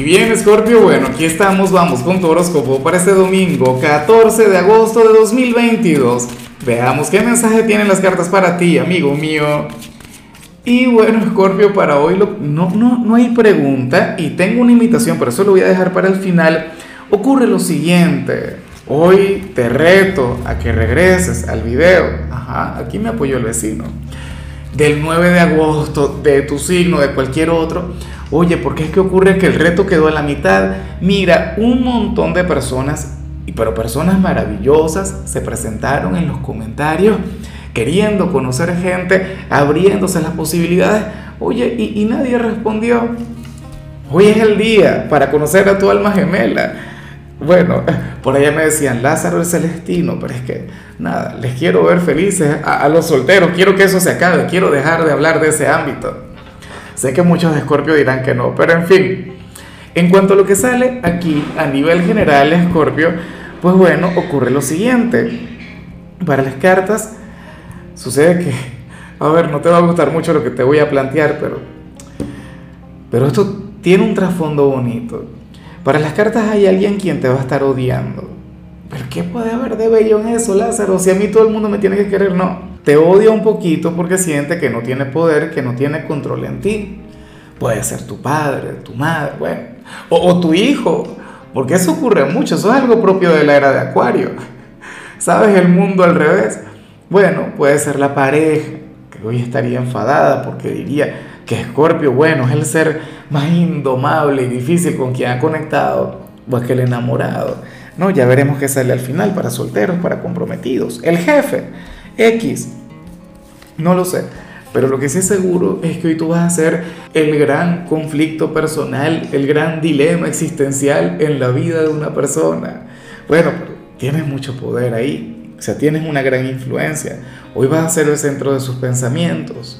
Y bien, Scorpio, bueno, aquí estamos, vamos con tu horóscopo para este domingo, 14 de agosto de 2022. Veamos qué mensaje tienen las cartas para ti, amigo mío. Y bueno, Scorpio, para hoy no, no, no hay pregunta y tengo una invitación, pero eso lo voy a dejar para el final. Ocurre lo siguiente, hoy te reto a que regreses al video. Ajá, aquí me apoyó el vecino. Del 9 de agosto, de tu signo, de cualquier otro Oye, ¿por qué es que ocurre que el reto quedó a la mitad? Mira, un montón de personas, pero personas maravillosas, se presentaron en los comentarios queriendo conocer gente, abriéndose las posibilidades. Oye, y, nadie respondió. Hoy es el día para conocer a tu alma gemela. Bueno, por allá me decían Lázaro el Celestino, pero es que nada, les quiero ver felices a, a los solteros, quiero que eso se acabe, quiero dejar de hablar de ese ámbito. Sé que muchos de Scorpio dirán que no, pero en fin. En cuanto a lo que sale aquí a nivel general, Scorpio, pues bueno, ocurre lo siguiente. Para las cartas sucede que, a ver, no te va a gustar mucho lo que te voy a plantear, pero, pero esto tiene un trasfondo bonito. Para las cartas hay alguien quien te va a estar odiando. ¿Pero qué puede haber de bello en eso, Lázaro? Si a mí todo el mundo me tiene que querer, no te odia un poquito porque siente que no tiene poder, que no tiene control en ti. Puede ser tu padre, tu madre, bueno, o, tu hijo, porque eso ocurre mucho, eso es algo propio de la era de Acuario. ¿Sabes? El mundo al revés. Bueno, puede ser la pareja, que hoy estaría enfadada porque diría que Escorpio, bueno, es el ser más indomable y difícil con quien ha conectado, o es que el enamorado. No, ya veremos qué sale al final para solteros, para comprometidos. El jefe, X. No lo sé. Pero lo que sí es seguro es que hoy tú vas a ser el gran conflicto personal, el gran dilema existencial en la vida de una persona. Bueno, pero tienes mucho poder ahí. O sea, tienes una gran influencia. Hoy vas a ser el centro de sus pensamientos.